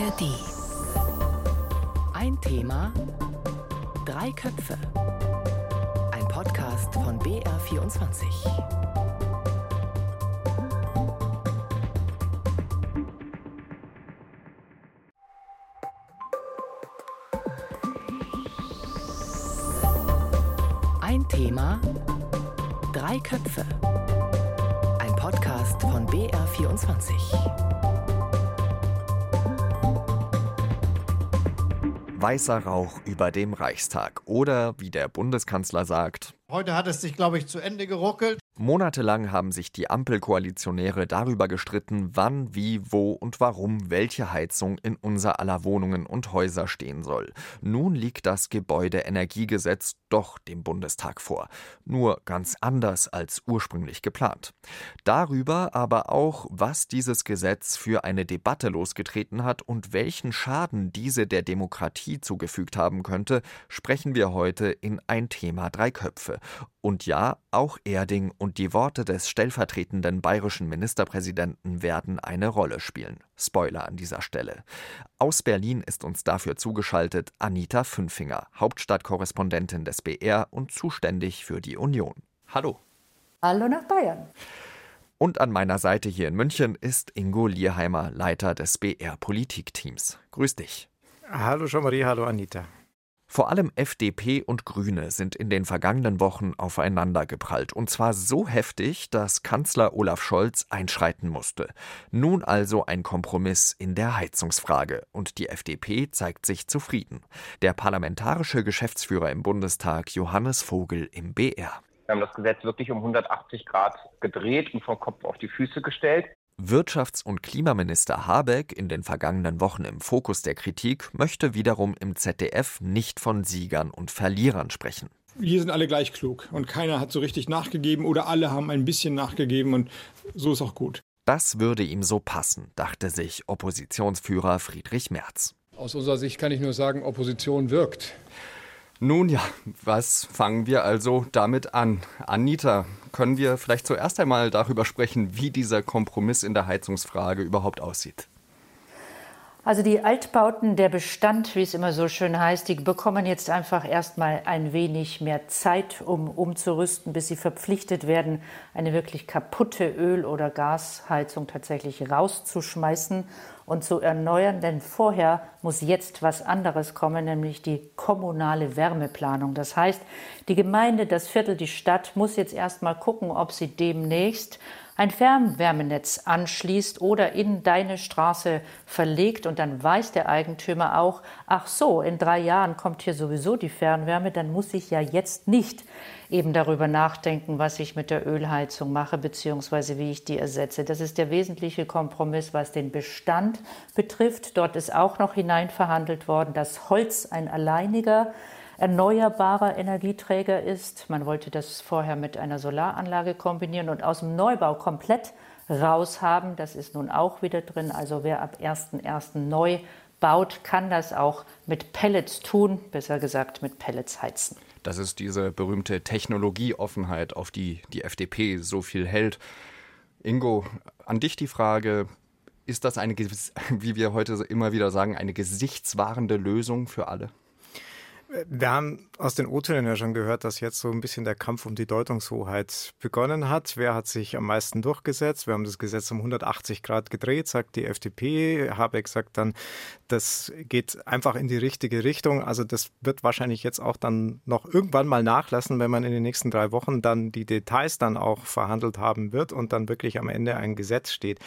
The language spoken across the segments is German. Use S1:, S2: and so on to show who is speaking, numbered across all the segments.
S1: ARD. Ein Thema, drei Köpfe. Ein Podcast von BR24. Ein Thema, drei Köpfe. Ein Podcast von BR24.
S2: Weißer Rauch über dem Reichstag. Oder wie der Bundeskanzler sagt,
S3: Heute hat es sich, glaube ich, zu Ende geruckelt.
S2: Monatelang haben sich die Ampelkoalitionäre darüber gestritten, wann, wie, wo und warum welche Heizung in unser aller Wohnungen und Häuser stehen soll. Nun liegt das Gebäudeenergiegesetz doch dem Bundestag vor. Nur ganz anders als ursprünglich geplant. Darüber aber auch, was dieses Gesetz für eine Debatte losgetreten hat und welchen Schaden diese der Demokratie zugefügt haben könnte, sprechen wir heute in ein Thema drei Köpfe. Und ja, auch Erding und die Worte des stellvertretenden bayerischen Ministerpräsidenten werden eine Rolle spielen. Spoiler an dieser Stelle. Aus Berlin ist uns dafür zugeschaltet Anita Fünfinger, Hauptstadtkorrespondentin des BR und zuständig für die Union. Hallo.
S4: Hallo nach Bayern.
S2: Und an meiner Seite hier in München ist Ingo Lierheimer, Leiter des BR Politikteams. Grüß dich.
S5: Hallo Jean-Marie, hallo Anita.
S2: Vor allem FDP und Grüne sind in den vergangenen Wochen aufeinandergeprallt. Und zwar so heftig, dass Kanzler Olaf Scholz einschreiten musste. Nun also ein Kompromiss in der Heizungsfrage. Und die FDP zeigt sich zufrieden. Der parlamentarische Geschäftsführer im Bundestag Johannes Vogel im BR.
S6: Wir haben das Gesetz wirklich um 180 Grad gedreht und vom Kopf auf die Füße gestellt.
S2: Wirtschafts- und Klimaminister Habeck, in den vergangenen Wochen im Fokus der Kritik, möchte wiederum im ZDF nicht von Siegern und Verlierern sprechen.
S7: Hier sind alle gleich klug und keiner hat so richtig nachgegeben oder alle haben ein bisschen nachgegeben und so ist auch gut.
S2: Das würde ihm so passen, dachte sich Oppositionsführer Friedrich Merz.
S8: Aus unserer Sicht kann ich nur sagen, Opposition wirkt.
S2: Nun ja, was fangen wir also damit an? Anita, können wir vielleicht zuerst einmal darüber sprechen, wie dieser Kompromiss in der Heizungsfrage überhaupt aussieht?
S4: Also die Altbauten, der Bestand, wie es immer so schön heißt, die bekommen jetzt einfach erstmal ein wenig mehr Zeit, um umzurüsten, bis sie verpflichtet werden, eine wirklich kaputte Öl- oder Gasheizung tatsächlich rauszuschmeißen und zu erneuern. Denn vorher muss jetzt was anderes kommen, nämlich die kommunale Wärmeplanung. Das heißt, die Gemeinde, das Viertel, die Stadt muss jetzt erstmal gucken, ob sie demnächst ein Fernwärmenetz anschließt oder in deine Straße verlegt und dann weiß der Eigentümer auch, ach so, in drei Jahren kommt hier sowieso die Fernwärme, dann muss ich ja jetzt nicht eben darüber nachdenken, was ich mit der Ölheizung mache, beziehungsweise wie ich die ersetze. Das ist der wesentliche Kompromiss, was den Bestand betrifft. Dort ist auch noch hineinverhandelt worden, dass Holz ein alleiniger erneuerbarer Energieträger ist. Man wollte das vorher mit einer Solaranlage kombinieren und aus dem Neubau komplett raushaben. Das ist nun auch wieder drin. Also wer ab 1.1. neu baut, kann das auch mit Pellets tun, besser gesagt mit Pellets heizen.
S2: Das ist diese berühmte Technologieoffenheit, auf die die FDP so viel hält. Ingo, an dich die Frage, ist das eine, wie wir heute immer wieder sagen, eine gesichtswahrende Lösung für alle?
S5: Wir haben aus den O-Tönen ja schon gehört, dass jetzt so ein bisschen der Kampf um die Deutungshoheit begonnen hat. Wer hat sich am meisten durchgesetzt? Wir haben das Gesetz um 180 Grad gedreht, sagt die FDP. Habeck sagt dann, das geht einfach in die richtige Richtung. Also das wird wahrscheinlich jetzt auch dann noch irgendwann mal nachlassen, wenn man in den nächsten drei Wochen dann die Details dann auch verhandelt haben wird und dann wirklich am Ende ein Gesetz steht.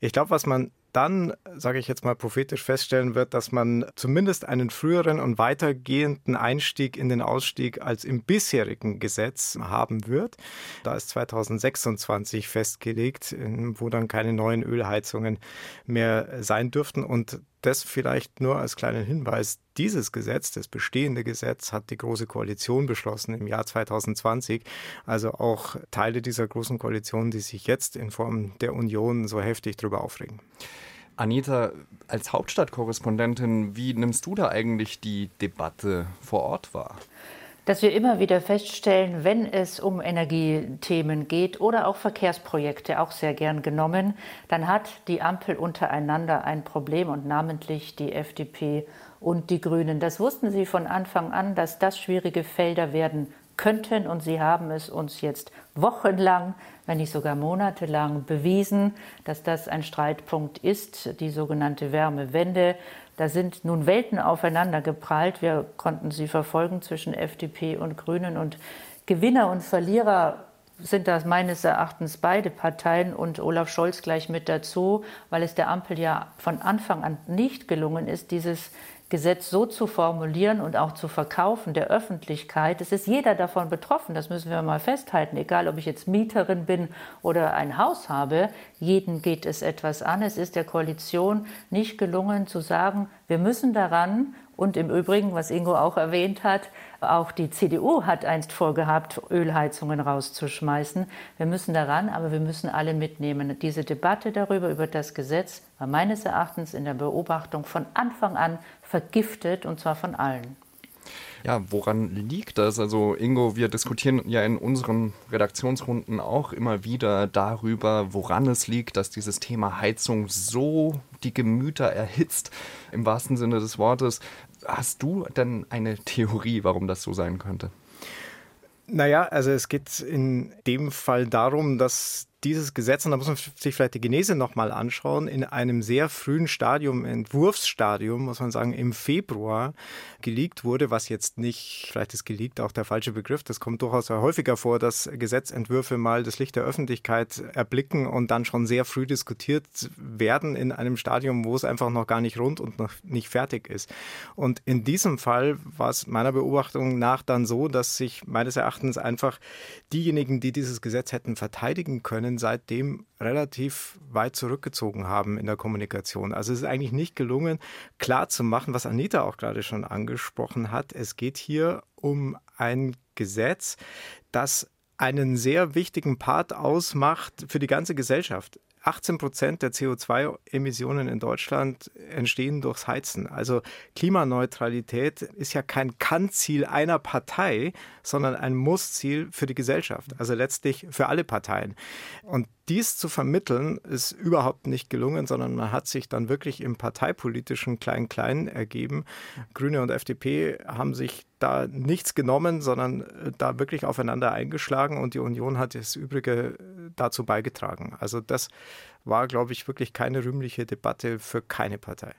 S5: Ich glaube, was man dann, sage ich jetzt mal prophetisch, feststellen wird, dass man zumindest einen früheren und weitergehenden Einstieg in den Ausstieg als im bisherigen Gesetz haben wird. Da ist 2026 festgelegt, wo dann keine neuen Ölheizungen mehr sein dürften. Und das vielleicht nur als kleinen Hinweis. Dieses Gesetz, das bestehende Gesetz, hat die Große Koalition beschlossen im Jahr 2020. Also auch Teile dieser Großen Koalition, die sich jetzt in Form der Union so heftig darüber aufregen.
S2: Anita, als Hauptstadtkorrespondentin, wie nimmst du da eigentlich die Debatte vor Ort wahr?
S4: Dass wir immer wieder feststellen, wenn es um Energiethemen geht oder auch Verkehrsprojekte, auch sehr gern genommen, dann hat die Ampel untereinander ein Problem und namentlich die FDP und die Grünen. Das wussten sie von Anfang an, dass das schwierige Felder werden könnten und sie haben es uns jetzt wochenlang, wenn nicht sogar monatelang bewiesen, dass das ein Streitpunkt ist, die sogenannte Wärmewende. Da sind nun Welten aufeinander geprallt. Wir konnten sie verfolgen zwischen FDP und Grünen. Und Gewinner und Verlierer sind das meines Erachtens beide Parteien und Olaf Scholz gleich mit dazu, weil es der Ampel ja von Anfang an nicht gelungen ist, dieses Gesetz so zu formulieren und auch zu verkaufen der Öffentlichkeit. Es ist jeder davon betroffen, das müssen wir mal festhalten, egal ob ich jetzt Mieterin bin oder ein Haus habe, jeden geht es etwas an. Es ist der Koalition nicht gelungen zu sagen, wir müssen daran und im Übrigen, was Ingo auch erwähnt hat, auch die CDU hat einst vorgehabt, Ölheizungen rauszuschmeißen. Wir müssen daran, aber wir müssen alle mitnehmen. Diese Debatte darüber, über das Gesetz, war meines Erachtens in der Beobachtung von Anfang an vergiftet, und zwar von allen.
S9: Ja, woran liegt das? Also Ingo, wir diskutieren ja in unseren Redaktionsrunden auch immer wieder darüber, woran es liegt, dass dieses Thema Heizung so die Gemüter erhitzt, im wahrsten Sinne des Wortes. Hast du denn eine Theorie, warum das so sein könnte?
S5: Naja, also es geht in dem Fall darum, dass dieses Gesetz, und da muss man sich vielleicht die Genese nochmal anschauen, in einem sehr frühen Stadium, Entwurfsstadium, muss man sagen, im Februar geleakt wurde, was jetzt nicht, vielleicht ist geleakt auch der falsche Begriff, das kommt durchaus häufiger vor, dass Gesetzentwürfe mal das Licht der Öffentlichkeit erblicken und dann schon sehr früh diskutiert werden in einem Stadium, wo es einfach noch gar nicht rund und noch nicht fertig ist. Und in diesem Fall war es meiner Beobachtung nach dann so, dass sich meines Erachtens einfach diejenigen, die dieses Gesetz hätten verteidigen können, Medien seitdem relativ weit zurückgezogen haben in der Kommunikation. Also es ist eigentlich nicht gelungen, klar zu machen, was Anita auch gerade schon angesprochen hat. Es geht hier um ein Gesetz, das einen sehr wichtigen Part ausmacht für die ganze Gesellschaft. 18 Prozent der CO2-Emissionen in Deutschland entstehen durchs Heizen. Also Klimaneutralität ist ja kein Kann-Ziel einer Partei, sondern ein Muss-Ziel für die Gesellschaft. Also letztlich für alle Parteien. Und dies zu vermitteln, ist überhaupt nicht gelungen, sondern man hat sich dann wirklich im parteipolitischen Klein-Klein ergeben. Grüne und FDP haben sich da nichts genommen, sondern äh, da wirklich aufeinander eingeschlagen und die Union hat das Übrige äh, dazu beigetragen. Also das war, glaube ich, wirklich keine rühmliche Debatte für keine Partei.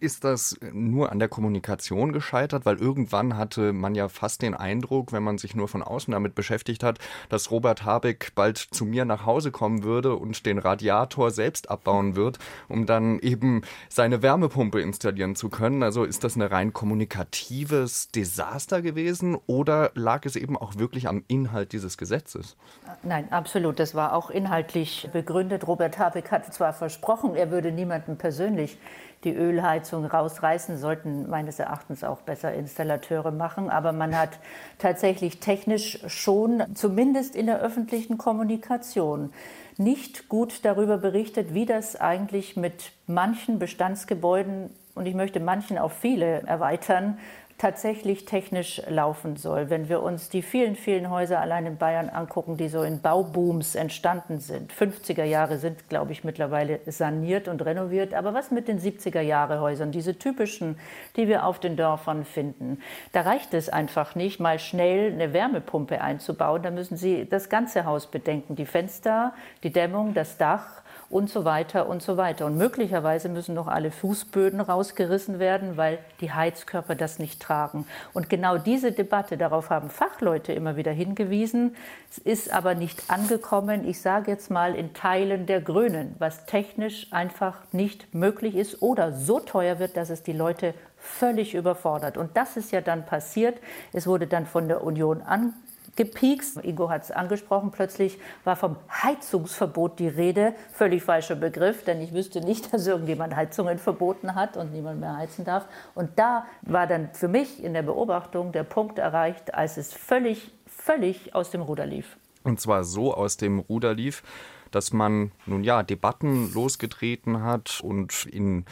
S9: Ist das nur an der Kommunikation gescheitert? Weil irgendwann hatte man ja fast den Eindruck, wenn man sich nur von außen damit beschäftigt hat, dass Robert Habeck bald zu mir nach Hause kommen würde und den Radiator selbst abbauen wird, um dann eben seine Wärmepumpe installieren zu können. Also ist das ein rein kommunikatives Desaster gewesen oder lag es eben auch wirklich am Inhalt dieses Gesetzes?
S4: Nein, absolut. Das war auch inhaltlich begründet. Robert Habeck Habeck hat zwar versprochen, er würde niemandem persönlich die Ölheizung rausreißen, sollten meines Erachtens auch besser Installateure machen. Aber man hat tatsächlich technisch schon, zumindest in der öffentlichen Kommunikation, nicht gut darüber berichtet, wie das eigentlich mit manchen Bestandsgebäuden und ich möchte manchen auf viele erweitern, tatsächlich technisch laufen soll. Wenn wir uns die vielen, vielen Häuser allein in Bayern angucken, die so in Baubooms entstanden sind. 50er Jahre sind, glaube ich, mittlerweile saniert und renoviert. Aber was mit den 70er Jahre Häusern, diese typischen, die wir auf den Dörfern finden? Da reicht es einfach nicht, mal schnell eine Wärmepumpe einzubauen. Da müssen Sie das ganze Haus bedenken. Die Fenster, die Dämmung, das Dach und so weiter und so weiter. Und möglicherweise müssen noch alle Fußböden rausgerissen werden, weil die Heizkörper das nicht tragen. Und genau diese Debatte, darauf haben Fachleute immer wieder hingewiesen, es ist aber nicht angekommen, ich sage jetzt mal in Teilen der Grünen, was technisch einfach nicht möglich ist oder so teuer wird, dass es die Leute völlig überfordert. Und das ist ja dann passiert. Es wurde dann von der Union an gepiekst. Ingo hat es angesprochen, plötzlich war vom Heizungsverbot die Rede. Völlig falscher Begriff, denn ich wüsste nicht, dass irgendjemand Heizungen verboten hat und niemand mehr heizen darf. Und da war dann für mich in der Beobachtung der Punkt erreicht, als es völlig, völlig aus dem Ruder lief.
S9: Und zwar so aus dem Ruder lief, dass man nun ja Debatten losgetreten hat und in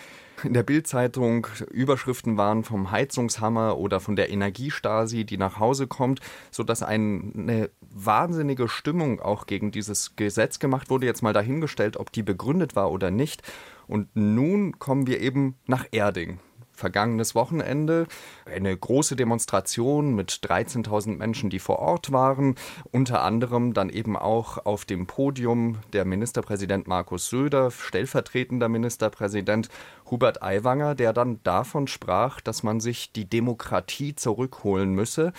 S9: in der Bildzeitung Überschriften waren vom Heizungshammer oder von der Energiestasi, die nach Hause kommt, sodass eine wahnsinnige Stimmung auch gegen dieses Gesetz gemacht wurde. Jetzt mal dahingestellt, ob die begründet war oder nicht. Und nun kommen wir eben nach Erding vergangenes Wochenende eine große Demonstration mit 13.000 Menschen, die vor Ort waren. Unter anderem dann eben auch auf dem Podium der Ministerpräsident Markus Söder, stellvertretender Ministerpräsident Hubert Aiwanger, der dann davon sprach, dass man sich die Demokratie zurückholen müsse.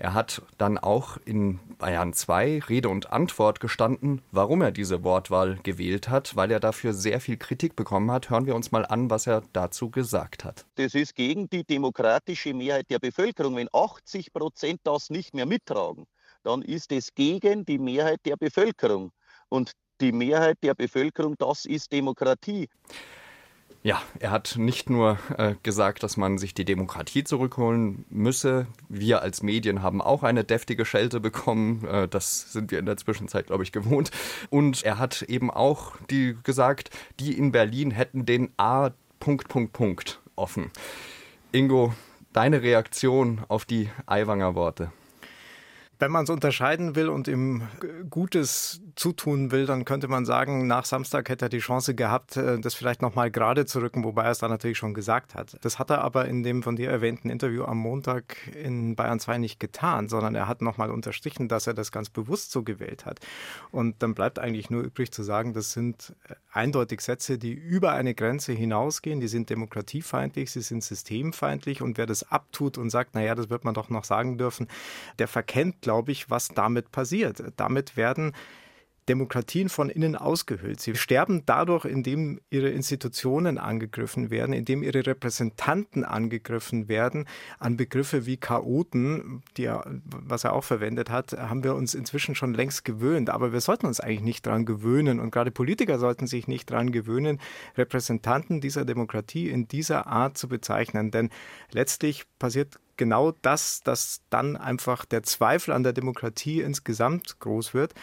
S9: Er hat dann auch in Bayern 2 Rede und Antwort gestanden, warum er diese Wortwahl gewählt hat, weil er dafür sehr viel Kritik bekommen hat. Hören wir uns mal an, was er dazu gesagt hat.
S10: Das ist gegen die demokratische Mehrheit der Bevölkerung. Wenn 80 Prozent das nicht mehr mittragen, dann ist es gegen die Mehrheit der Bevölkerung. Und die Mehrheit der Bevölkerung, das ist Demokratie.
S9: Ja, er hat nicht nur äh, gesagt, dass man sich die Demokratie zurückholen müsse. Wir als Medien haben auch eine deftige Schelte bekommen. Äh, das sind wir in der Zwischenzeit, glaube ich, gewohnt. Und er hat eben auch die gesagt, die in Berlin hätten den A. Punkt, Punkt, Punkt offen. Ingo, deine Reaktion auf die Aiwanger Worte?
S5: Wenn man es unterscheiden will und ihm Gutes zutun will, dann könnte man sagen, nach Samstag hätte er die Chance gehabt, äh, das vielleicht nochmal gerade zu rücken, wobei er es dann natürlich schon gesagt hat. Das hat er aber in dem von dir erwähnten Interview am Montag in Bayern 2 nicht getan, sondern er hat nochmal unterstrichen, dass er das ganz bewusst so gewählt hat. Und dann bleibt eigentlich nur übrig zu sagen, das sind äh, eindeutig Sätze, die über eine Grenze hinausgehen, die sind demokratiefeindlich, sie sind systemfeindlich und wer das abtut und sagt, naja, das wird man doch noch sagen dürfen, der verkennt, glaube ich, was damit passiert. Damit werden Demokratien von innen ausgehöhlt. Sie sterben dadurch, indem ihre Institutionen angegriffen werden, indem ihre Repräsentanten angegriffen werden. An Begriffe wie Chaoten, die er, was er auch verwendet hat, haben wir uns inzwischen schon längst gewöhnt. Aber wir sollten uns eigentlich nicht daran gewöhnen und gerade Politiker sollten sich nicht daran gewöhnen, Repräsentanten dieser Demokratie in dieser Art zu bezeichnen. Denn letztlich passiert genau das, dass dann einfach der Zweifel an der Demokratie insgesamt groß wird.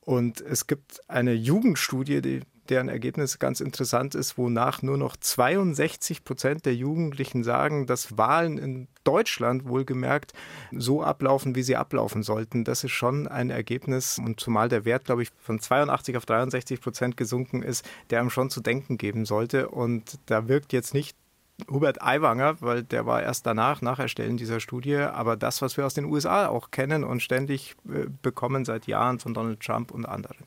S5: Und es gibt eine Jugendstudie, die, deren Ergebnis ganz interessant ist, wonach nur noch 62 Prozent der Jugendlichen sagen, dass Wahlen in Deutschland wohlgemerkt so ablaufen, wie sie ablaufen sollten. Das ist schon ein Ergebnis und zumal der Wert, glaube ich, von 82 auf 63 Prozent gesunken ist, der einem schon zu denken geben sollte. Und da wirkt jetzt nicht Hubert Aiwanger, weil der war erst danach, nach Erstellen dieser Studie, aber das, was wir aus den USA auch kennen und ständig äh, bekommen seit Jahren von Donald Trump und anderen.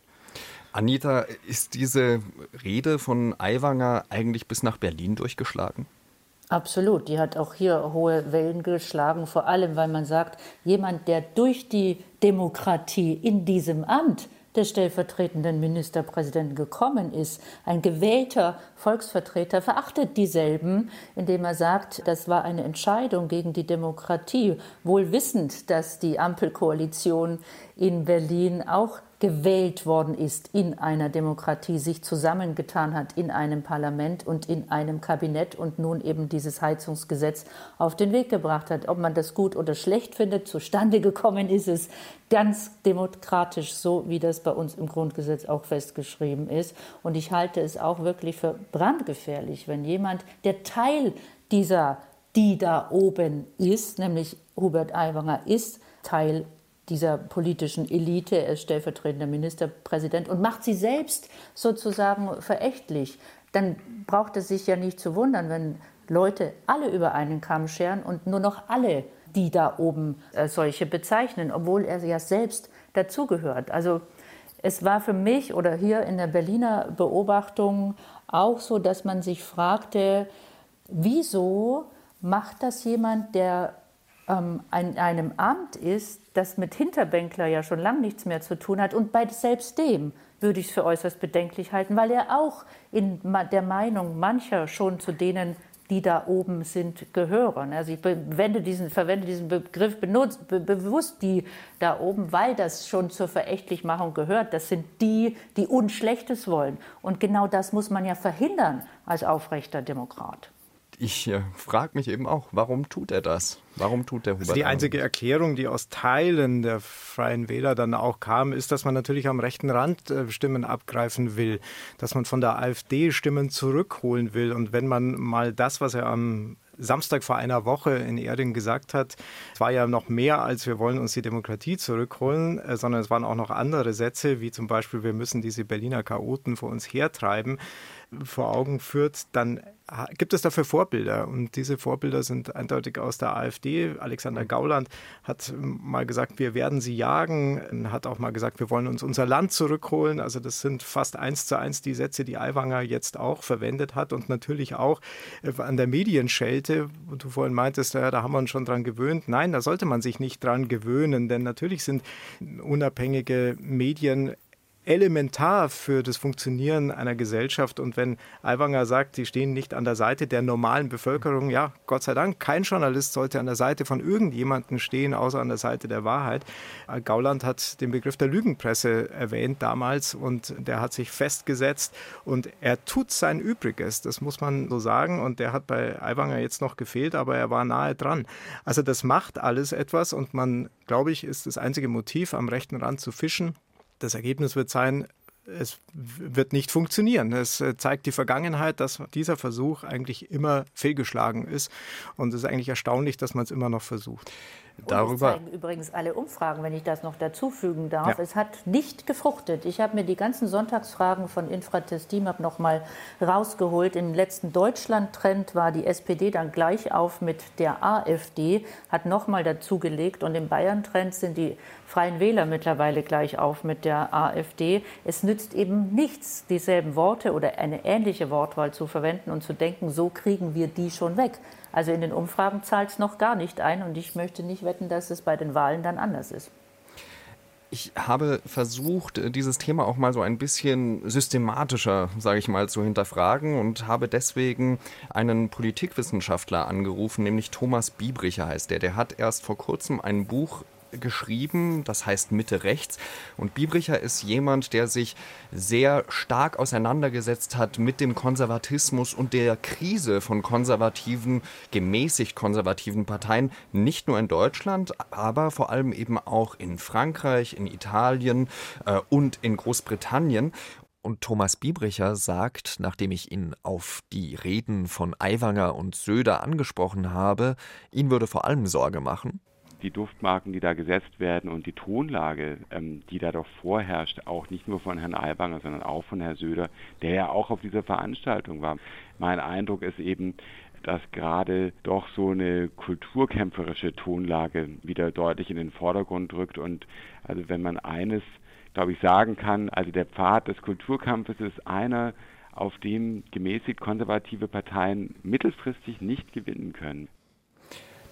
S9: Anita, ist diese Rede von Aiwanger eigentlich bis nach Berlin durchgeschlagen?
S4: Absolut, die hat auch hier hohe Wellen geschlagen, vor allem weil man sagt, jemand, der durch die Demokratie in diesem Amt des stellvertretenden Ministerpräsidenten gekommen ist. Ein gewählter Volksvertreter verachtet dieselben, indem er sagt, das war eine Entscheidung gegen die Demokratie, wohl wissend, dass die Ampelkoalition in Berlin auch gewählt worden ist in einer Demokratie, sich zusammengetan hat in einem Parlament und in einem Kabinett und nun eben dieses Heizungsgesetz auf den Weg gebracht hat. Ob man das gut oder schlecht findet, zustande gekommen ist es ganz demokratisch, so wie das bei uns im Grundgesetz auch festgeschrieben ist. Und ich halte es auch wirklich für brandgefährlich, wenn jemand, der Teil dieser, die da oben ist, nämlich Hubert Aiwanger ist, Teil dieser politischen Elite, er ist stellvertretender Ministerpräsident und macht sie selbst sozusagen verächtlich, dann braucht es sich ja nicht zu wundern, wenn Leute alle über einen Kamm scheren und nur noch alle, die da oben äh, solche bezeichnen, obwohl er ja selbst dazugehört. Also es war für mich oder hier in der Berliner Beobachtung auch so, dass man sich fragte, wieso macht das jemand, der ähm, in einem Amt ist, das mit Hinterbänkler ja schon lange nichts mehr zu tun hat. Und bei selbst dem würde ich es für äußerst bedenklich halten, weil er auch in der Meinung mancher schon zu denen, die da oben sind, gehören. Also ich verwende diesen, verwende diesen Begriff benutzt, be bewusst die da oben, weil das schon zur Verächtlichmachung gehört. Das sind die, die uns Schlechtes wollen. Und genau das muss man ja verhindern als aufrechter Demokrat.
S9: Ich äh, frage mich eben auch, warum tut er das? Warum tut der Hubert?
S5: Also die einzige Erklärung, die aus Teilen der Freien Wähler dann auch kam, ist, dass man natürlich am rechten Rand äh, Stimmen abgreifen will, dass man von der AfD Stimmen zurückholen will. Und wenn man mal das, was er am Samstag vor einer Woche in Erding gesagt hat, es war ja noch mehr als wir wollen uns die Demokratie zurückholen, äh, sondern es waren auch noch andere Sätze, wie zum Beispiel wir müssen diese Berliner Chaoten vor uns hertreiben vor Augen führt, dann gibt es dafür Vorbilder. Und diese Vorbilder sind eindeutig aus der AfD. Alexander Gauland hat mal gesagt, wir werden sie jagen, hat auch mal gesagt, wir wollen uns unser Land zurückholen. Also das sind fast eins zu eins die Sätze, die Aiwanger jetzt auch verwendet hat und natürlich auch äh, an der Medienschelte, wo du vorhin meintest, ja, da haben wir uns schon dran gewöhnt. Nein, da sollte man sich nicht dran gewöhnen, denn natürlich sind unabhängige Medien elementar für das Funktionieren einer Gesellschaft. Und wenn Aiwanger sagt, sie stehen nicht an der Seite der normalen Bevölkerung, ja, Gott sei Dank, kein Journalist sollte an der Seite von irgendjemandem stehen, außer an der Seite der Wahrheit. Gauland hat den Begriff der Lügenpresse erwähnt damals und der hat sich festgesetzt und er tut sein Übriges, das muss man so sagen. Und der hat bei Aiwanger jetzt noch gefehlt, aber er war nahe dran. Also das macht alles etwas und man, glaube ich, ist das einzige Motiv, am rechten Rand zu fischen das Ergebnis wird sein, es wird nicht funktionieren. Es äh, zeigt die Vergangenheit, dass dieser Versuch eigentlich immer fehlgeschlagen ist. Und es ist eigentlich erstaunlich, dass man es immer noch versucht.
S4: Darüber zeigen übrigens alle Umfragen, wenn ich das noch dazufügen darf. Ja. Es hat nicht gefruchtet. Ich habe mir die ganzen Sonntagsfragen von Infratest Team noch mal rausgeholt. Im letzten Deutschland-Trend war die SPD dann gleich auf mit der AfD, hat noch mal dazugelegt. Und im Bayern-Trend sind die Freien Wähler mittlerweile gleich auf mit der AfD. Es nützt eben nichts, dieselben Worte oder eine ähnliche Wortwahl zu verwenden und zu denken, so kriegen wir die schon weg. Also in den Umfragen zahlt es noch gar nicht ein und ich möchte nicht wetten, dass es bei den Wahlen dann anders ist.
S9: Ich habe versucht, dieses Thema auch mal so ein bisschen systematischer, sage ich mal, zu hinterfragen und habe deswegen einen Politikwissenschaftler angerufen, nämlich Thomas Biebricher heißt der. Der hat erst vor kurzem ein Buch geschrieben, das heißt Mitte rechts. Und Biebricher ist jemand, der sich sehr stark auseinandergesetzt hat mit dem Konservatismus und der Krise von konservativen, gemäßigt konservativen Parteien, nicht nur in Deutschland, aber vor allem eben auch in Frankreich, in Italien äh, und in Großbritannien. Und Thomas Biebricher sagt, nachdem ich ihn auf die Reden von Aiwanger und Söder angesprochen habe, ihn würde vor allem Sorge machen,
S11: die Duftmarken, die da gesetzt werden und die Tonlage, ähm, die da doch vorherrscht, auch nicht nur von Herrn Aiwanger, sondern auch von Herrn Söder, der ja auch auf dieser Veranstaltung war. Mein Eindruck ist eben, dass gerade doch so eine kulturkämpferische Tonlage wieder deutlich in den Vordergrund rückt. Und also wenn man eines, glaube ich, sagen kann, also der Pfad des Kulturkampfes ist einer, auf dem gemäßigt konservative Parteien mittelfristig nicht gewinnen können.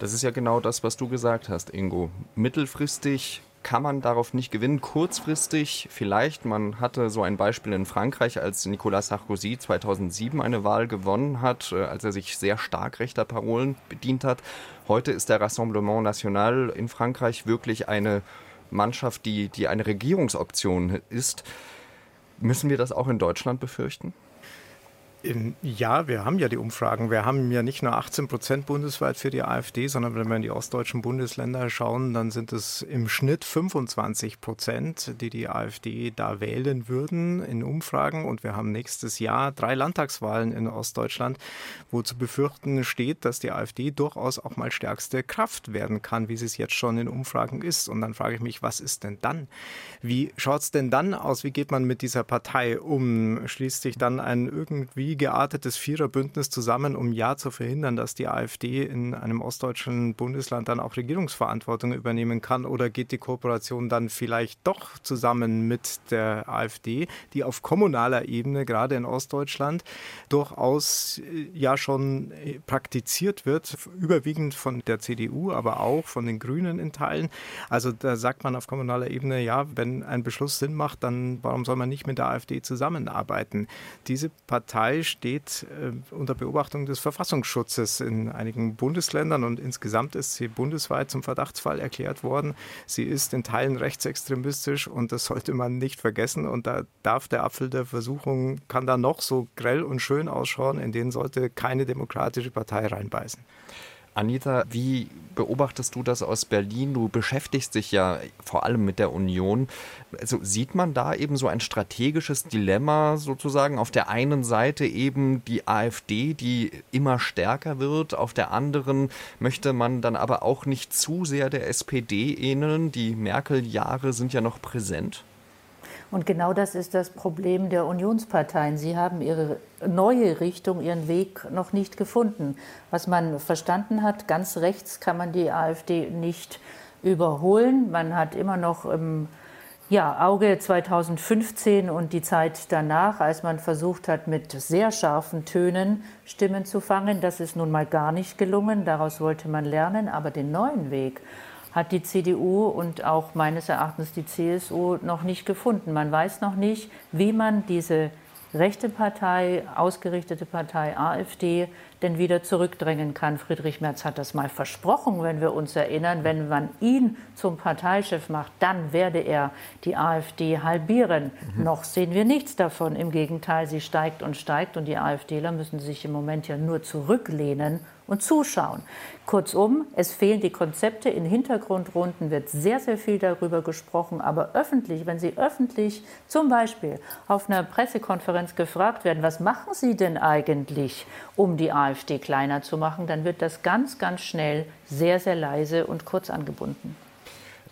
S9: Das ist ja genau das, was du gesagt hast, Ingo. Mittelfristig kann man darauf nicht gewinnen. Kurzfristig vielleicht. Man hatte so ein Beispiel in Frankreich, als Nicolas Sarkozy 2007 eine Wahl gewonnen hat, äh, als er sich sehr stark rechter Parolen bedient hat. Heute ist der Rassemblement National in Frankreich wirklich eine Mannschaft, die, die eine Regierungsoption ist. Müssen wir das auch in Deutschland befürchten?
S5: Ja, wir haben ja die Umfragen. Wir haben ja nicht nur 18 Prozent bundesweit für die AfD, sondern wenn wir in die ostdeutschen Bundesländer schauen, dann sind es im Schnitt 25 Prozent, die die AfD da wählen würden in Umfragen. Und wir haben nächstes Jahr drei Landtagswahlen in Ostdeutschland, wo zu befürchten steht, dass die AfD durchaus auch mal stärkste Kraft werden kann, wie sie es jetzt schon in Umfragen ist. Und dann frage ich mich, was ist denn dann? Wie schaut es denn dann aus? Wie geht man mit dieser Partei um? Schließt sich dann ein irgendwie wie geartetes Viererbündnis zusammen, um ja zu verhindern, dass die AfD in einem ostdeutschen Bundesland dann auch Regierungsverantwortung übernehmen kann? Oder geht die Kooperation dann vielleicht doch zusammen mit der AfD, die auf kommunaler Ebene, gerade in Ostdeutschland, durchaus äh, ja schon äh, praktiziert wird, überwiegend von der CDU, aber auch von den Grünen in Teilen? Also da sagt man auf kommunaler Ebene, ja, wenn ein Beschluss Sinn macht, dann warum soll man nicht mit der AfD zusammenarbeiten? Diese Partei Steht äh, unter Beobachtung des Verfassungsschutzes in einigen Bundesländern und insgesamt ist sie bundesweit zum Verdachtsfall erklärt worden. Sie ist in Teilen rechtsextremistisch und das sollte man nicht vergessen. Und da darf der Apfel der Versuchung, kann da noch so grell und schön ausschauen, in den sollte keine demokratische Partei reinbeißen.
S9: Anita, wie beobachtest du das aus Berlin? Du beschäftigst dich ja vor allem mit der Union. Also sieht man da eben so ein strategisches Dilemma sozusagen? Auf der einen Seite eben die AfD, die immer stärker wird, auf der anderen möchte man dann aber auch nicht zu sehr der SPD ähneln. Die Merkel-Jahre sind ja noch präsent.
S4: Und genau das ist das Problem der Unionsparteien. Sie haben ihre neue Richtung, ihren Weg noch nicht gefunden. Was man verstanden hat, ganz rechts kann man die AfD nicht überholen. Man hat immer noch im ja, Auge 2015 und die Zeit danach, als man versucht hat, mit sehr scharfen Tönen Stimmen zu fangen. Das ist nun mal gar nicht gelungen. Daraus wollte man lernen. Aber den neuen Weg, hat die CDU und auch meines Erachtens die CSU noch nicht gefunden. Man weiß noch nicht, wie man diese rechte Partei, ausgerichtete Partei AfD denn wieder zurückdrängen kann. Friedrich Merz hat das mal versprochen, wenn wir uns erinnern. Wenn man ihn zum Parteichef macht, dann werde er die AfD halbieren. Mhm. Noch sehen wir nichts davon. Im Gegenteil, sie steigt und steigt und die AfDler müssen sich im Moment ja nur zurücklehnen und zuschauen. Kurzum, es fehlen die Konzepte. In Hintergrundrunden wird sehr, sehr viel darüber gesprochen. Aber öffentlich, wenn Sie öffentlich zum Beispiel auf einer Pressekonferenz gefragt werden, was machen Sie denn eigentlich, um die AfD kleiner zu machen, dann wird das ganz, ganz schnell sehr, sehr leise und kurz angebunden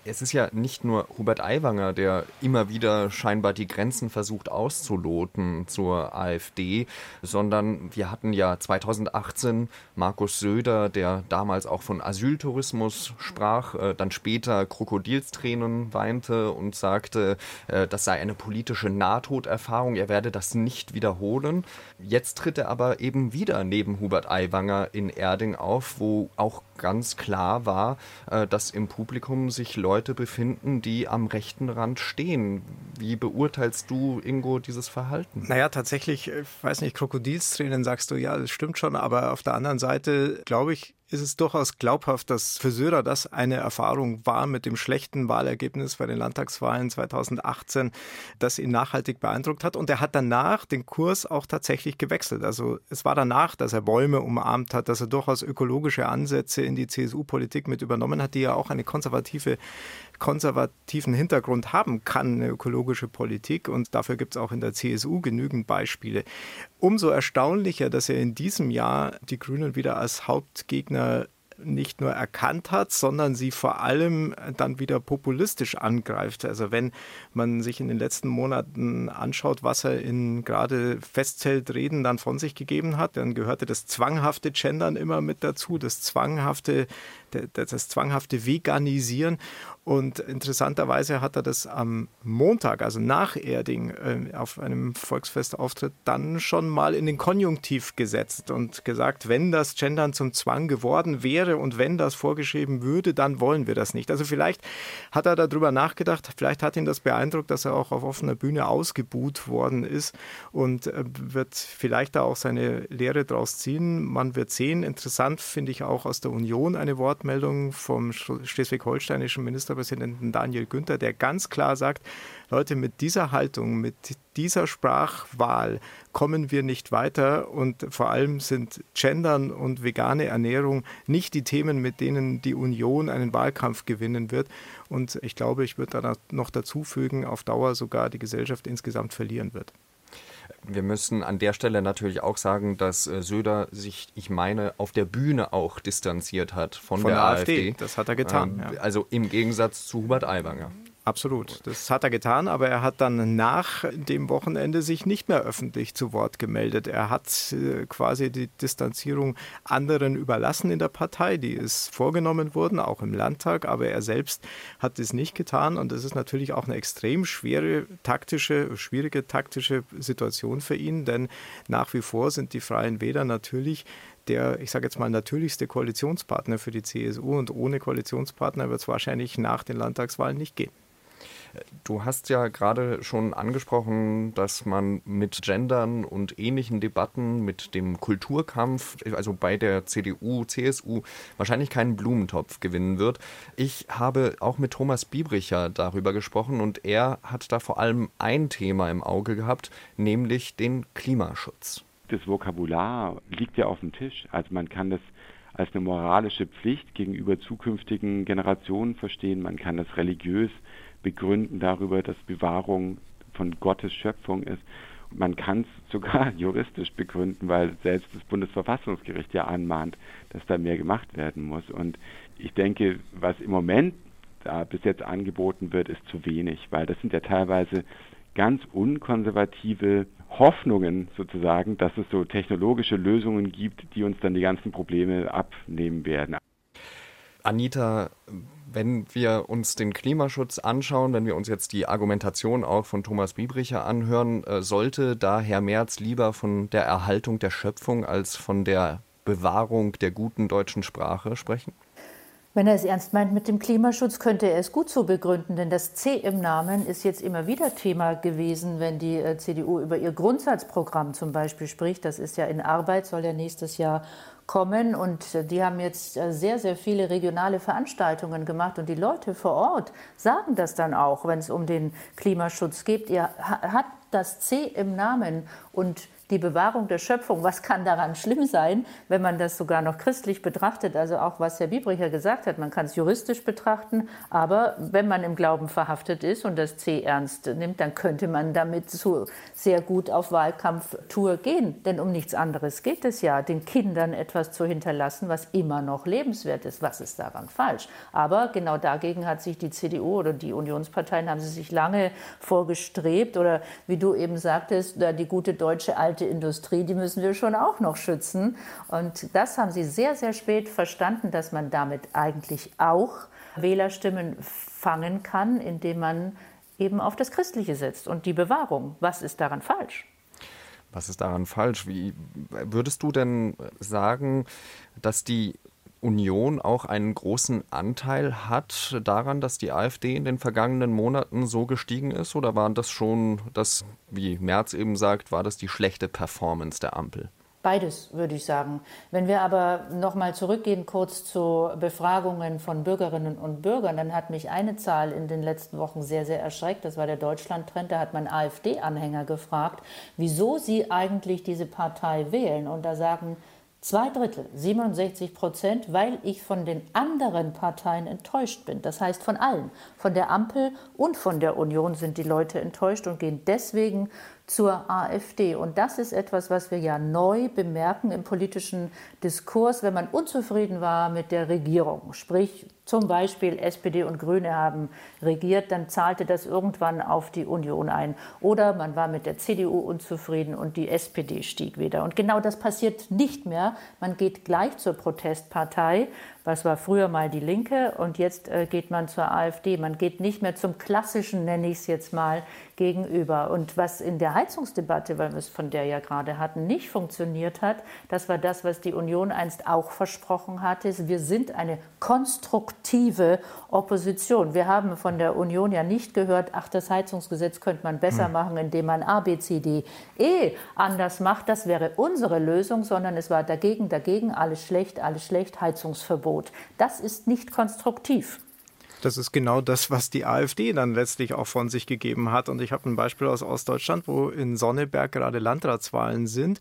S9: es ist ja nicht nur Hubert Aiwanger, der immer wieder scheinbar die Grenzen versucht auszuloten zur AfD, sondern wir hatten ja 2018 Markus Söder, der damals auch von Asyltourismus sprach, äh, dann später Krokodilstränen weinte und sagte, äh, das sei eine politische Nahtoderfahrung, er werde das nicht wiederholen. Jetzt tritt er aber eben wieder neben Hubert Aiwanger in Erding auf, wo auch ganz klar war, äh, dass im Publikum sich Leute befinden, die am rechten Rand stehen. Wie beurteilst du, Ingo, dieses Verhalten?
S5: Naja, tatsächlich, ich weiß nicht, Krokodilstränen sagst du, ja, das stimmt schon, aber auf der anderen Seite, glaube ich, ist es durchaus glaubhaft, dass für Söder das eine Erfahrung war mit dem schlechten Wahlergebnis bei den Landtagswahlen 2018, das ihn nachhaltig beeindruckt hat. Und er hat danach den Kurs auch tatsächlich gewechselt. Also es war danach, dass er Bäume umarmt hat, dass er durchaus ökologische Ansätze in die CSU-Politik mit übernommen hat, die ja auch eine konservative konservativen Hintergrund haben kann, eine ökologische Politik. Und dafür gibt es auch in der CSU genügend Beispiele. Umso erstaunlicher, dass er in diesem Jahr die Grünen wieder als Hauptgegner nicht nur erkannt hat, sondern sie vor allem dann wieder populistisch angreift. Also wenn man sich in den letzten Monaten anschaut, was er in gerade Festzeltreden dann von sich gegeben hat, dann gehörte das zwanghafte Gendern immer mit dazu, das zwanghafte, das zwanghafte Veganisieren. Und interessanterweise hat er das am Montag, also nach Erding, äh, auf einem Volksfestauftritt dann schon mal in den Konjunktiv gesetzt und gesagt, wenn das Gendern zum Zwang geworden wäre und wenn das vorgeschrieben würde, dann wollen wir das nicht. Also vielleicht hat er darüber nachgedacht, vielleicht hat ihn das beeindruckt, dass er auch auf offener Bühne ausgebuht worden ist und äh, wird vielleicht da auch seine Lehre draus ziehen. Man wird sehen. Interessant finde ich auch aus der Union eine Wortmeldung vom schleswig-holsteinischen Ministerpräsidenten Ministerpräsidenten Daniel Günther, der ganz klar sagt, Leute, mit dieser Haltung, mit dieser Sprachwahl kommen wir nicht weiter und vor allem sind Gendern und vegane Ernährung nicht die Themen, mit denen die Union einen Wahlkampf gewinnen wird. Und ich glaube, ich würde da noch dazu fügen, auf Dauer sogar die Gesellschaft insgesamt verlieren wird.
S9: Wir müssen an der Stelle natürlich auch sagen, dass äh, Söder sich, ich meine, auf der Bühne auch distanziert hat von, von der, der AfD. AfD.
S5: Das hat er getan.
S9: Ähm, ja. Also im Gegensatz zu Hubert Aiwanger.
S5: Absolut. Das hat er getan, aber er hat dann nach dem Wochenende sich nicht mehr öffentlich zu Wort gemeldet. Er hat äh, quasi die Distanzierung anderen überlassen in der Partei. Die ist vorgenommen worden, auch im Landtag, aber er selbst hat es nicht getan. Und das ist natürlich auch eine extrem schwere taktische, schwierige taktische Situation für ihn, denn nach wie vor sind die Freien Wähler natürlich der, ich sage jetzt mal, natürlichste Koalitionspartner für die CSU und ohne Koalitionspartner wird es wahrscheinlich nach den Landtagswahlen nicht gehen.
S9: Du hast ja gerade schon angesprochen, dass man mit Gendern und ähnlichen Debatten, mit dem Kulturkampf, also bei der CDU, CSU, wahrscheinlich keinen Blumentopf gewinnen wird. Ich habe auch mit Thomas Biebricher darüber gesprochen und er hat da vor allem ein Thema im Auge gehabt, nämlich den Klimaschutz.
S11: Das Vokabular liegt ja auf dem Tisch. Also man kann das als eine moralische Pflicht gegenüber zukünftigen Generationen verstehen. Man kann das religiös begründen darüber, dass Bewahrung von Gottes Schöpfung ist. Man kann es sogar juristisch begründen, weil selbst das Bundesverfassungsgericht ja anmahnt, dass da mehr gemacht werden muss. Und ich denke, was im Moment da bis jetzt angeboten wird, ist zu wenig, weil das sind ja teilweise ganz unkonservative Hoffnungen sozusagen, dass es so technologische Lösungen gibt, die uns dann die ganzen Probleme abnehmen werden.
S9: Anita, wenn wir uns den Klimaschutz anschauen, wenn wir uns jetzt die Argumentation auch von Thomas Biebricher anhören, äh, sollte da Herr Merz lieber von der Erhaltung der Schöpfung als von der Bewahrung der guten deutschen Sprache sprechen?
S4: Wenn er es ernst meint mit dem Klimaschutz, könnte er es gut so begründen, denn das C im Namen ist jetzt immer wieder Thema gewesen, wenn die äh, CDU über ihr Grundsatzprogramm zum Beispiel spricht. Das ist ja in Arbeit, soll ja nächstes Jahr kommen und die haben jetzt äh, sehr, sehr viele regionale Veranstaltungen gemacht und die Leute vor Ort sagen das dann auch, wenn es um den Klimaschutz geht. Ihr hat das C im Namen und die Bewahrung der Schöpfung, was kann daran schlimm sein, wenn man das sogar noch christlich betrachtet? Also auch was Herr Biebricher gesagt hat, man kann es juristisch betrachten, aber wenn man im Glauben verhaftet ist und das C ernst nimmt, dann könnte man damit so sehr gut auf Wahlkampftour gehen. Denn um nichts anderes geht es ja, den Kindern etwas zu hinterlassen, was immer noch lebenswert ist. Was ist daran falsch? Aber genau dagegen hat sich die CDU oder die Unionsparteien haben sie sich lange vorgestrebt oder wie du eben sagtest, die gute deutsche alte Industrie, die müssen wir schon auch noch schützen. Und das haben sie sehr, sehr spät verstanden, dass man damit eigentlich auch Wählerstimmen fangen kann, indem man eben auf das Christliche setzt und die Bewahrung. Was ist daran falsch?
S9: Was ist daran falsch? Wie würdest du denn sagen, dass die Union auch einen großen Anteil hat daran, dass die AfD in den vergangenen Monaten so gestiegen ist? Oder war das schon das, wie Merz eben sagt, war das die schlechte Performance der Ampel?
S4: Beides, würde ich sagen. Wenn wir aber noch mal zurückgehen kurz zu Befragungen von Bürgerinnen und Bürgern, dann hat mich eine Zahl in den letzten Wochen sehr, sehr erschreckt. Das war der Deutschland-Trend. Da hat man AfD-Anhänger gefragt, wieso sie eigentlich diese Partei wählen. Und da sagen Zwei Drittel, 67 Prozent, weil ich von den anderen Parteien enttäuscht bin. Das heißt von allen. Von der Ampel und von der Union sind die Leute enttäuscht und gehen deswegen zur AfD. Und das ist etwas, was wir ja neu bemerken im politischen Diskurs, wenn man unzufrieden war mit der Regierung. Sprich, zum Beispiel SPD und Grüne haben regiert, dann zahlte das irgendwann auf die Union ein. Oder man war mit der CDU unzufrieden und die SPD stieg wieder. Und genau das passiert nicht mehr. Man geht gleich zur Protestpartei was war früher mal die Linke und jetzt äh, geht man zur AfD. Man geht nicht mehr zum klassischen, nenne ich es jetzt mal, gegenüber. Und was in der Heizungsdebatte, weil wir es von der ja gerade hatten, nicht funktioniert hat, das war das, was die Union einst auch versprochen hatte. Wir sind eine konstruktive Opposition. Wir haben von der Union ja nicht gehört, ach, das Heizungsgesetz könnte man besser hm. machen, indem man A, B, C, D, E anders macht. Das wäre unsere Lösung, sondern es war dagegen, dagegen, alles schlecht, alles schlecht, Heizungsverbot. Angebot. Das ist nicht konstruktiv.
S5: Das ist genau das, was die AfD dann letztlich auch von sich gegeben hat. Und ich habe ein Beispiel aus Ostdeutschland, wo in Sonneberg gerade Landratswahlen sind.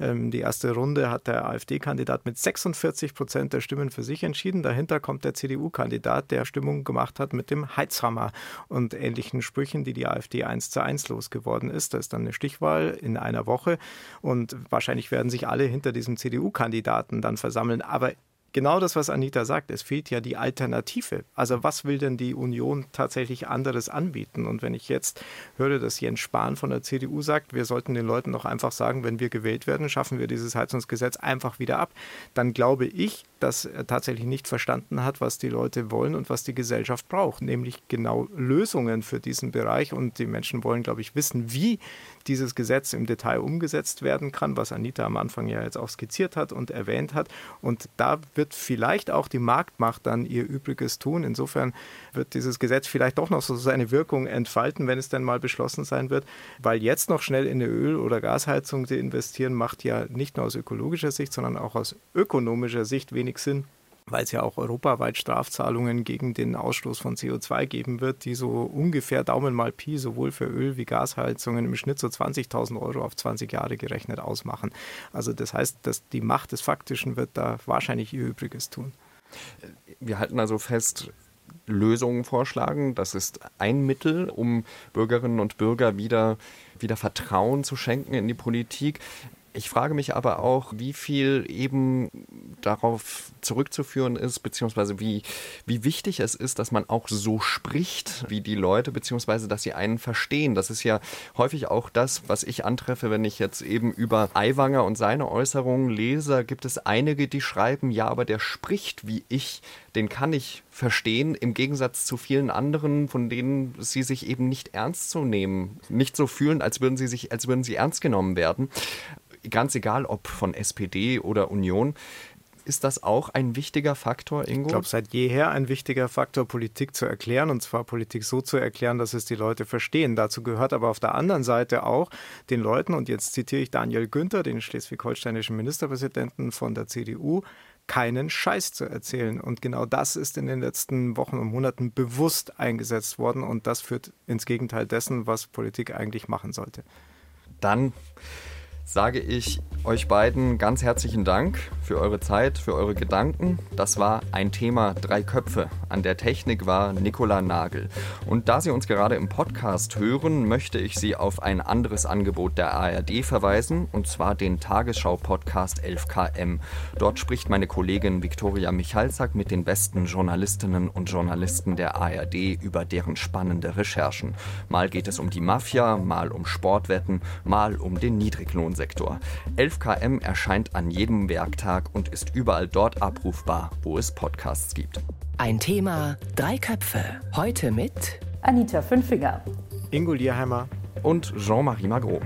S5: Ähm, die erste Runde hat der AfD-Kandidat mit 46 Prozent der Stimmen für sich entschieden. Dahinter kommt der CDU-Kandidat, der Stimmung gemacht hat mit dem Heizhammer und ähnlichen Sprüchen, die die AfD eins zu eins losgeworden ist. Da ist dann eine Stichwahl in einer Woche und wahrscheinlich werden sich alle hinter diesem CDU-Kandidaten dann versammeln. Aber genau das, was Anita sagt. Es fehlt ja die Alternative. Also was will denn die Union tatsächlich anderes anbieten? Und wenn ich jetzt höre, dass Jens Spahn von der CDU sagt, wir sollten den Leuten doch einfach sagen, wenn wir gewählt werden, schaffen wir dieses Heizungsgesetz einfach wieder ab, dann glaube ich, dass er tatsächlich nicht verstanden hat, was die Leute wollen und was die Gesellschaft braucht, nämlich genau Lösungen für diesen Bereich. Und die Menschen wollen, glaube ich, wissen, wie dieses Gesetz im Detail umgesetzt werden kann, was Anita am Anfang ja jetzt auch skizziert hat und erwähnt hat. Und da wird vielleicht auch die Marktmacht dann ihr Übriges tun. Insofern wird dieses Gesetz vielleicht doch noch so seine Wirkung entfalten, wenn es dann mal beschlossen sein wird, weil jetzt noch schnell in eine Öl- oder Gasheizung zu investieren, macht ja nicht nur aus ökologischer Sicht, sondern auch aus ökonomischer Sicht wenig Sinn weil es ja auch europaweit Strafzahlungen gegen den Ausstoß von CO2 geben wird, die so ungefähr Daumen mal Pi sowohl für Öl- wie Gasheizungen im Schnitt so 20.000 Euro auf 20 Jahre gerechnet ausmachen. Also das heißt, dass die Macht des Faktischen wird da wahrscheinlich ihr Übriges tun.
S9: Wir halten also fest, Lösungen vorschlagen. Das ist ein Mittel, um Bürgerinnen und Bürger wieder, wieder Vertrauen zu schenken in die Politik. Ich frage mich aber auch, wie viel eben darauf zurückzuführen ist, beziehungsweise wie, wie wichtig es ist, dass man auch so spricht wie die Leute, beziehungsweise dass sie einen verstehen. Das ist ja häufig auch das, was ich antreffe, wenn ich jetzt eben über Aiwanger und seine Äußerungen lese. Gibt es einige, die schreiben, ja, aber der spricht wie ich, den kann ich verstehen, im Gegensatz zu vielen anderen, von denen sie sich eben nicht ernst zu nehmen, nicht so fühlen, als würden sie sich, als würden sie ernst genommen werden ganz egal ob von SPD oder Union. Ist das auch ein wichtiger Faktor, Ingo?
S5: Ich glaube, seit jeher ein wichtiger Faktor, Politik zu erklären, und zwar Politik so zu erklären, dass es die Leute verstehen. Dazu gehört aber auf der anderen Seite auch den Leuten, und jetzt zitiere ich Daniel Günther, den schleswig-holsteinischen Ministerpräsidenten von der CDU, keinen Scheiß zu erzählen. Und genau das ist in den letzten Wochen und Monaten bewusst eingesetzt worden, und das führt ins Gegenteil dessen, was Politik eigentlich machen sollte.
S9: Dann sage ich euch beiden ganz herzlichen Dank für eure Zeit, für eure Gedanken. Das war ein Thema Drei Köpfe. An der Technik war Nicola Nagel. Und da Sie uns gerade im Podcast hören, möchte ich Sie auf ein anderes Angebot der ARD verweisen, und zwar den Tagesschau-Podcast 11KM. Dort spricht meine Kollegin Viktoria Michalzack mit den besten Journalistinnen und Journalisten der ARD über deren spannende Recherchen. Mal geht es um die Mafia, mal um Sportwetten, mal um den Niedriglohn Sektor. 11KM erscheint an jedem Werktag und ist überall dort abrufbar, wo es Podcasts gibt.
S1: Ein Thema, drei Köpfe. Heute mit
S4: Anita Fünfinger,
S5: Ingo Lierheimer
S9: und Jean-Marie Magro.